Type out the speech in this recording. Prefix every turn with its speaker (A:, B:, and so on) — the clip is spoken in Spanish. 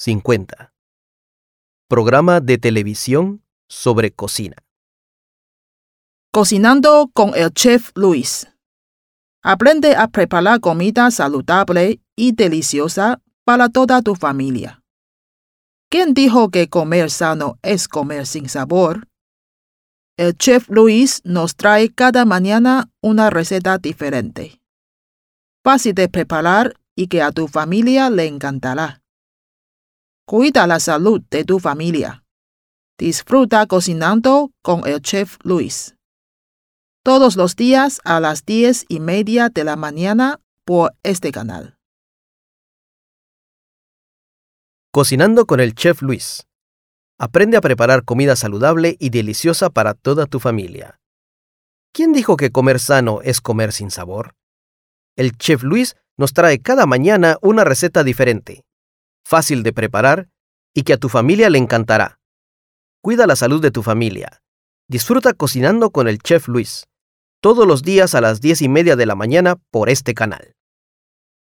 A: 50. Programa de televisión sobre cocina.
B: Cocinando con el chef Luis. Aprende a preparar comida saludable y deliciosa para toda tu familia. ¿Quién dijo que comer sano es comer sin sabor? El chef Luis nos trae cada mañana una receta diferente. Fácil de preparar y que a tu familia le encantará. Cuida la salud de tu familia. Disfruta cocinando con el chef Luis. Todos los días a las diez y media de la mañana por este canal.
A: Cocinando con el chef Luis. Aprende a preparar comida saludable y deliciosa para toda tu familia. ¿Quién dijo que comer sano es comer sin sabor? El chef Luis nos trae cada mañana una receta diferente, fácil de preparar y que a tu familia le encantará. Cuida la salud de tu familia. Disfruta cocinando con el chef Luis, todos los días a las diez y media de la mañana por este canal.